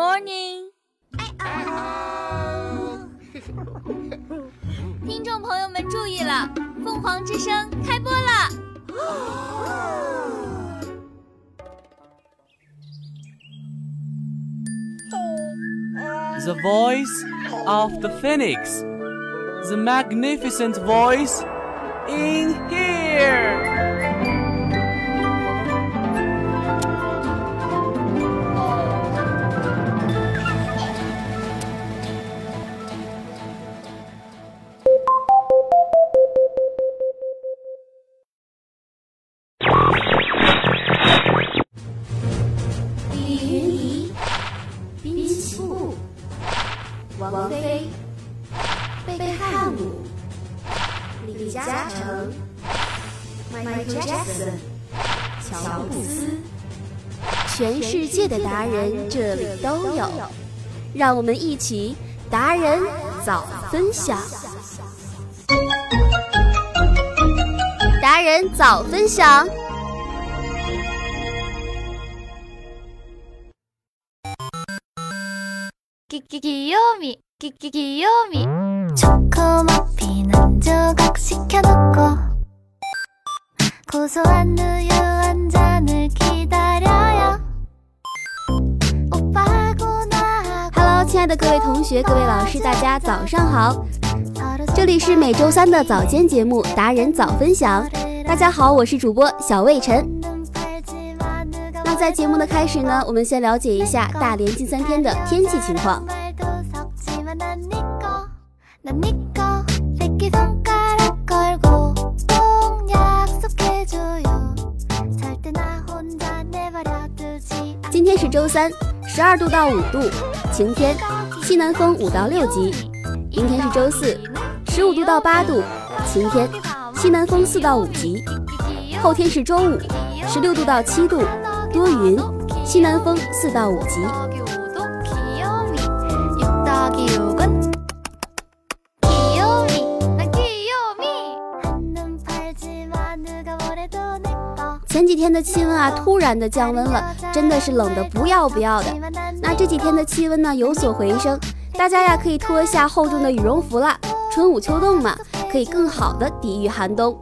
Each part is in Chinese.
morning，听众朋友们注意了，凤凰之声开播了。The voice of the phoenix, the magnificent voice in here. 王菲、贝贝汉姆、李嘉诚、Michael Jackson、乔布斯，全世界的达人这里都有，让我们一起达人早分享。达人早分享。기기기요미기기기요미 초코머핀 한 조각 시켜놓고 고소한 우유 한 잔을 기다려요 오빠하고 나하고 Hello，亲爱的各位同学、各位老师，大家早上好！ 서로 这里是每周三的早间节目《达人早分享》。大家好，我是主播小魏晨。 在节目的开始呢我们先了解一下大连近三天的天气情况。今天是周三十二度到五度晴天西南风五到六级。明天是周四十五度到八度晴天西南风四到五级。后天是周五十六度到七度。多云，西南风四到五级。前几天的气温啊，突然的降温了，真的是冷的不要不要的。那这几天的气温呢有所回升，大家呀可以脱下厚重的羽绒服了，春捂秋冻嘛，可以更好的抵御寒冬。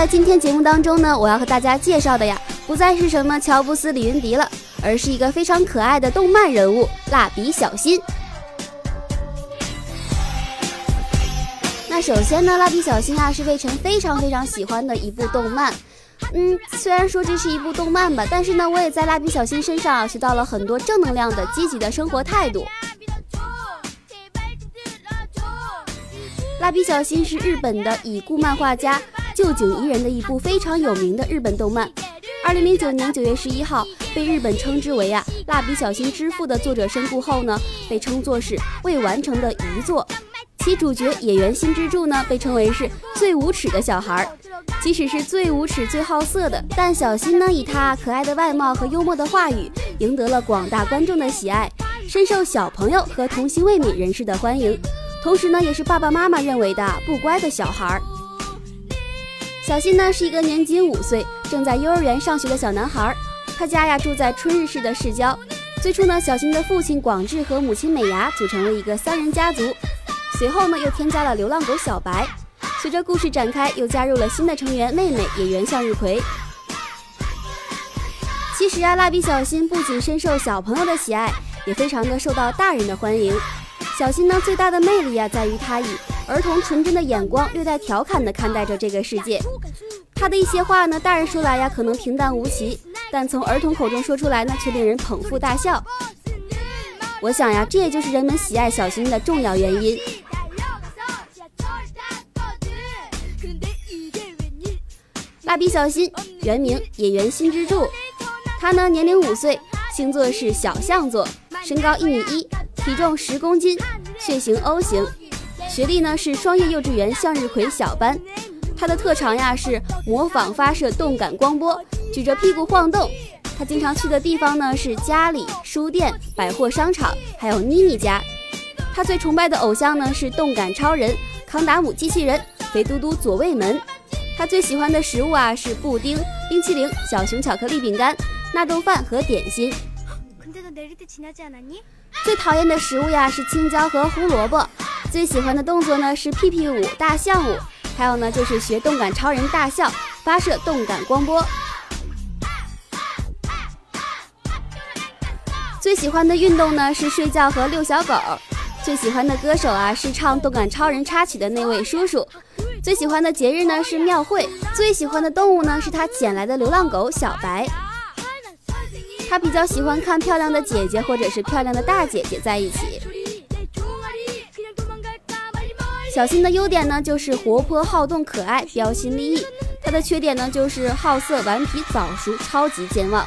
在今天节目当中呢，我要和大家介绍的呀，不再是什么乔布斯、李云迪了，而是一个非常可爱的动漫人物——蜡笔小新。那首先呢，蜡笔小新啊是魏晨非常非常喜欢的一部动漫。嗯，虽然说这是一部动漫吧，但是呢，我也在蜡笔小新身上啊学到了很多正能量的积极的生活态度。蜡笔小新是日本的已故漫画家旧井宜人的一部非常有名的日本动漫。二零零九年九月十一号，被日本称之为啊“蜡笔小新之父”的作者身故后呢，被称作是未完成的遗作。其主角野原新之助呢，被称为是最无耻的小孩。即使是最无耻、最好色的，但小新呢，以他可爱的外貌和幽默的话语，赢得了广大观众的喜爱，深受小朋友和童心未泯人士的欢迎。同时呢，也是爸爸妈妈认为的不乖的小孩儿。小新呢是一个年仅五岁、正在幼儿园上学的小男孩，他家呀住在春日市的市郊。最初呢，小新的父亲广志和母亲美伢组成了一个三人家族，随后呢又添加了流浪狗小白。随着故事展开，又加入了新的成员妹妹野原向日葵。其实啊，蜡笔小新不仅深受小朋友的喜爱，也非常的受到大人的欢迎。小新呢最大的魅力呀、在于他以儿童纯真的眼光，略带调侃的看待着这个世界。他的一些话呢，大人说来呀可能平淡无奇，但从儿童口中说出来呢，却令人捧腹大笑。我想呀，这也就是人们喜爱小新的重要原因。蜡笔小新原名野原新之助，他呢年龄五岁，星座是小象座，身高一米一，体重十公斤，血型 O 型，学历呢是双叶幼稚园向日葵小班。他的特长呀是模仿发射动感光波，举着屁股晃动。他经常去的地方呢是家里、书店、百货商场，还有妮妮家。他最崇拜的偶像呢是动感超人、康达姆机器人、肥嘟嘟左卫门。他最喜欢的食物啊是布丁、冰淇淋、小熊巧克力饼干、纳豆饭和点心。最讨厌的食物呀是青椒和胡萝卜。最喜欢的动作呢是屁屁舞、大象舞。还有呢，就是学动感超人大笑，发射动感光波。最喜欢的运动呢是睡觉和遛小狗。最喜欢的歌手啊是唱动感超人插曲的那位叔叔。最喜欢的节日呢是庙会。最喜欢的动物呢是他捡来的流浪狗小白。他比较喜欢看漂亮的姐姐或者是漂亮的大姐姐在一起。小新的优点呢，就是活泼好动、可爱、标新立异。他的缺点呢，就是好色、顽皮、早熟、超级健忘。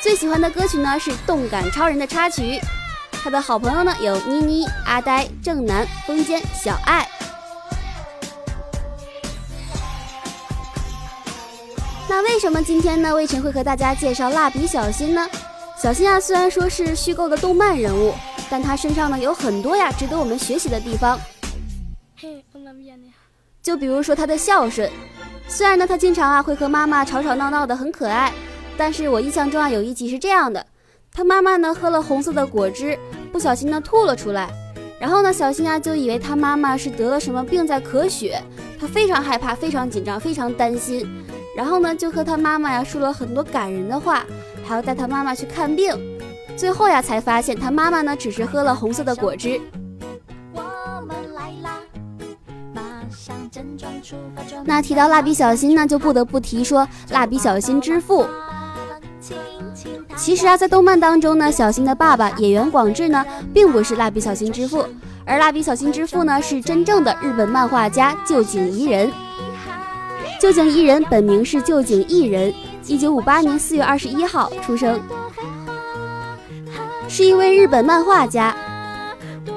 最喜欢的歌曲呢是《动感超人》的插曲。他的好朋友呢有妮妮、阿呆、正南、风间、小爱。那为什么今天呢，魏晨会和大家介绍蜡笔小新呢？小新啊，虽然说是虚构的动漫人物。但他身上呢有很多呀值得我们学习的地方，就比如说他的孝顺。虽然呢他经常啊会和妈妈吵吵闹闹的很可爱，但是我印象中啊有一集是这样的：他妈妈呢喝了红色的果汁，不小心呢吐了出来，然后呢小新啊就以为他妈妈是得了什么病在咳血，他非常害怕，非常紧张，非常担心，然后呢就和他妈妈呀说了很多感人的话，还要带他妈妈去看病。最后呀，才发现他妈妈呢，只是喝了红色的果汁。那提到蜡笔小新呢，就不得不提说蜡笔小新之父。其实啊，在动漫当中呢，小新的爸爸野原广志呢，并不是蜡笔小新之父，而蜡笔小新之父呢，是真正的日本漫画家旧井宜人。旧井宜人本名是旧井义人，一九五八年四月二十一号出生。是一位日本漫画家，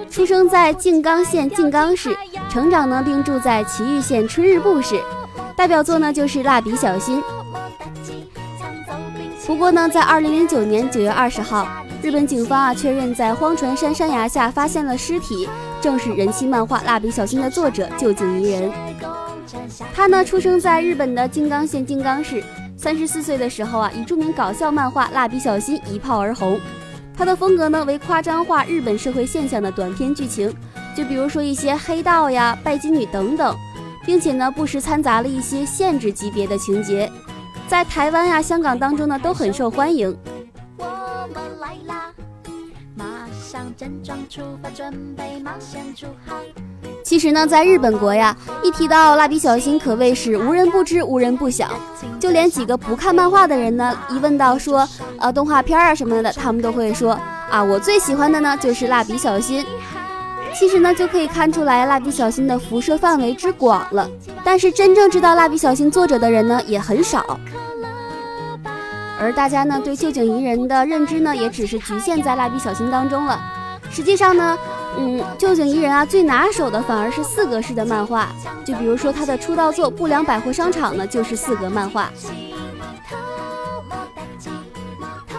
出生在静冈县静冈市，成长呢并住在埼玉县春日部市。代表作呢就是《蜡笔小新》。不过呢，在二零零九年九月二十号，日本警方啊确认在荒川山山崖下发现了尸体，正是人气漫画《蜡笔小新》的作者旧井宜人。他呢出生在日本的静冈县静冈市，三十四岁的时候啊，以著名搞笑漫画《蜡笔小新》一炮而红。它的风格呢为夸张化日本社会现象的短篇剧情，就比如说一些黑道呀、拜金女等等，并且呢不时掺杂了一些限制级别的情节，在台湾呀、香港当中呢都很受欢迎。我们来啦，马上整装出发，准备冒险出航。其实呢，在日本国呀，一提到蜡笔小新，可谓是无人不知、无人不晓。就连几个不看漫画的人呢，一问到说，呃，动画片啊什么的，他们都会说，啊，我最喜欢的呢就是蜡笔小新。其实呢，就可以看出来蜡笔小新的辐射范围之广了。但是真正知道蜡笔小新作者的人呢，也很少。而大家呢，对旧井宜人的认知呢，也只是局限在蜡笔小新当中了。实际上呢。嗯，旧井宜人啊，最拿手的反而是四格式的漫画。就比如说他的出道作《不良百货商场》呢，就是四格漫画。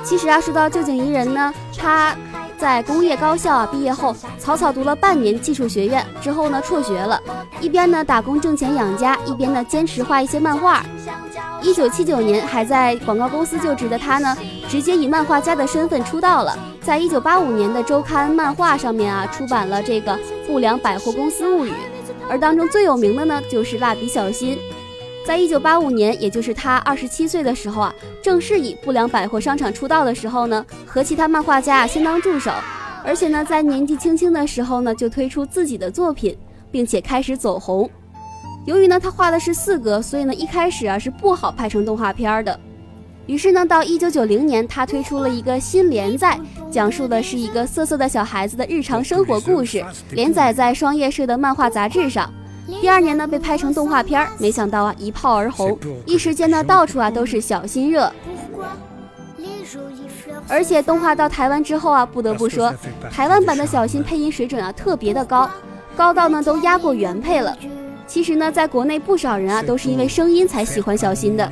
其实啊，说到旧井宜人呢，他在工业高校啊毕业后，草草读了半年技术学院之后呢，辍学了，一边呢打工挣钱养家，一边呢坚持画一些漫画。一九七九年还在广告公司就职的他呢，直接以漫画家的身份出道了。在一九八五年的周刊漫画上面啊，出版了这个《不良百货公司物语》，而当中最有名的呢，就是蜡笔小新。在一九八五年，也就是他二十七岁的时候啊，正式以不良百货商场出道的时候呢，和其他漫画家啊相当助手，而且呢，在年纪轻轻的时候呢，就推出自己的作品，并且开始走红。由于呢，他画的是四格，所以呢，一开始啊是不好拍成动画片的。于是呢，到一九九零年，他推出了一个新连载，讲述的是一个色色的小孩子的日常生活故事，连载在双叶社的漫画杂志上。第二年呢，被拍成动画片，没想到啊，一炮而红，一时间呢，到处啊都是小心热。而且动画到台湾之后啊，不得不说，台湾版的小新配音水准啊特别的高，高到呢都压过原配了。其实呢，在国内不少人啊都是因为声音才喜欢小新的。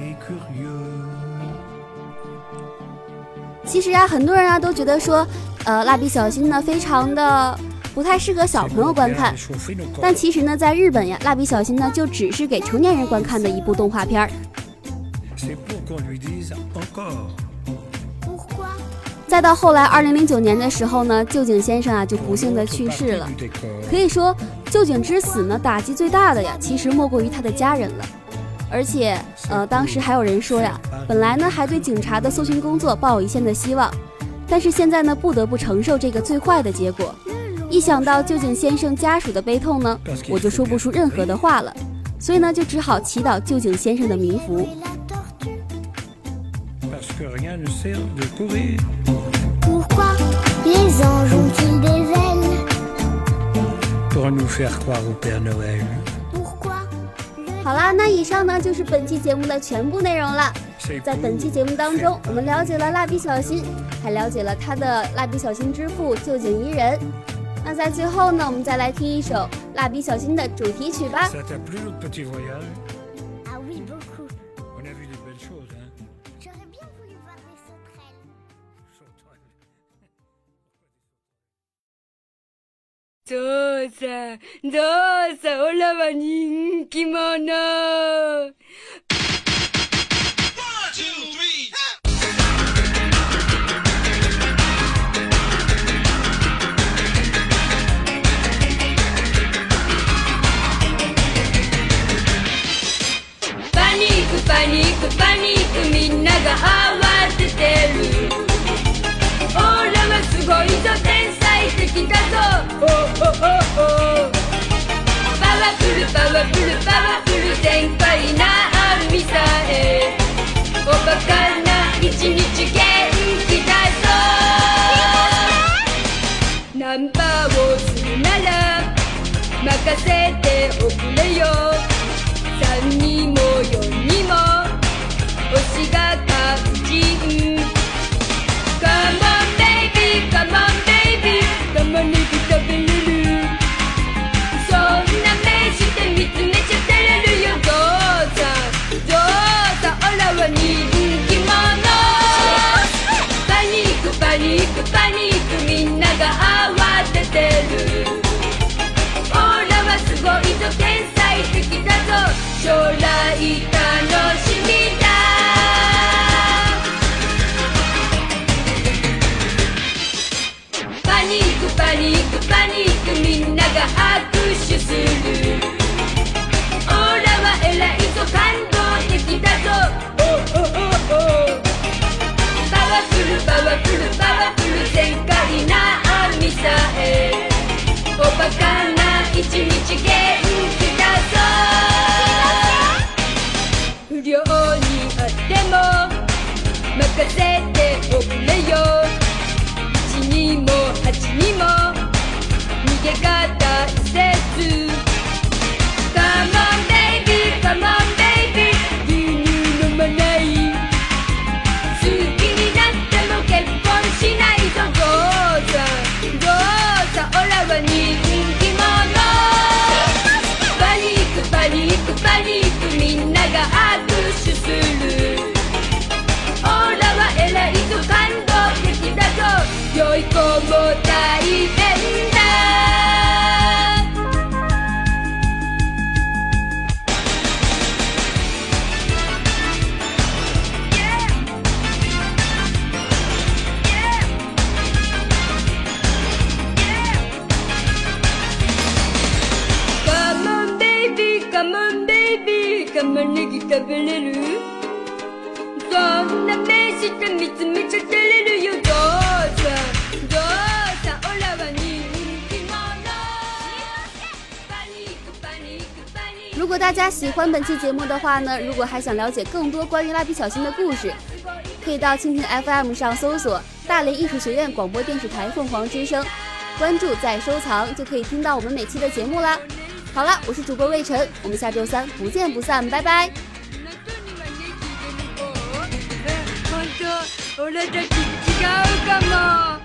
其实啊，很多人啊都觉得说，呃，蜡笔小新呢非常的不太适合小朋友观看，但其实呢，在日本呀，蜡笔小新呢就只是给成年人观看的一部动画片儿。再到后来，二零零九年的时候呢，旧井先生啊就不幸的去世了。可以说，旧井之死呢，打击最大的呀，其实莫过于他的家人了。而且，呃，当时还有人说呀，本来呢还对警察的搜寻工作抱有一线的希望，但是现在呢不得不承受这个最坏的结果。一想到旧井先生家属的悲痛呢，我就说不出任何的话了。所以呢，就只好祈祷旧井先生的冥福。好啦，那以上呢就是本期节目的全部内容了。在本期节目当中，我们了解了蜡笔小新，还了解了他的蜡笔小新之父旧井伊人。那在最后呢，我们再来听一首蜡笔小新的主题曲吧。どうさ、どうさ、オラは人気者。ナンパーをするなら任せておくれよ。果大家喜欢本期节目的话呢，如果还想了解更多关于蜡笔小新的故事，可以到蜻蜓 FM 上搜索大连艺术学院广播电视台凤凰之声，关注再收藏，就可以听到我们每期的节目啦。好了，我是主播魏晨，我们下周三不见不散，拜拜。本当 俺たち違うかも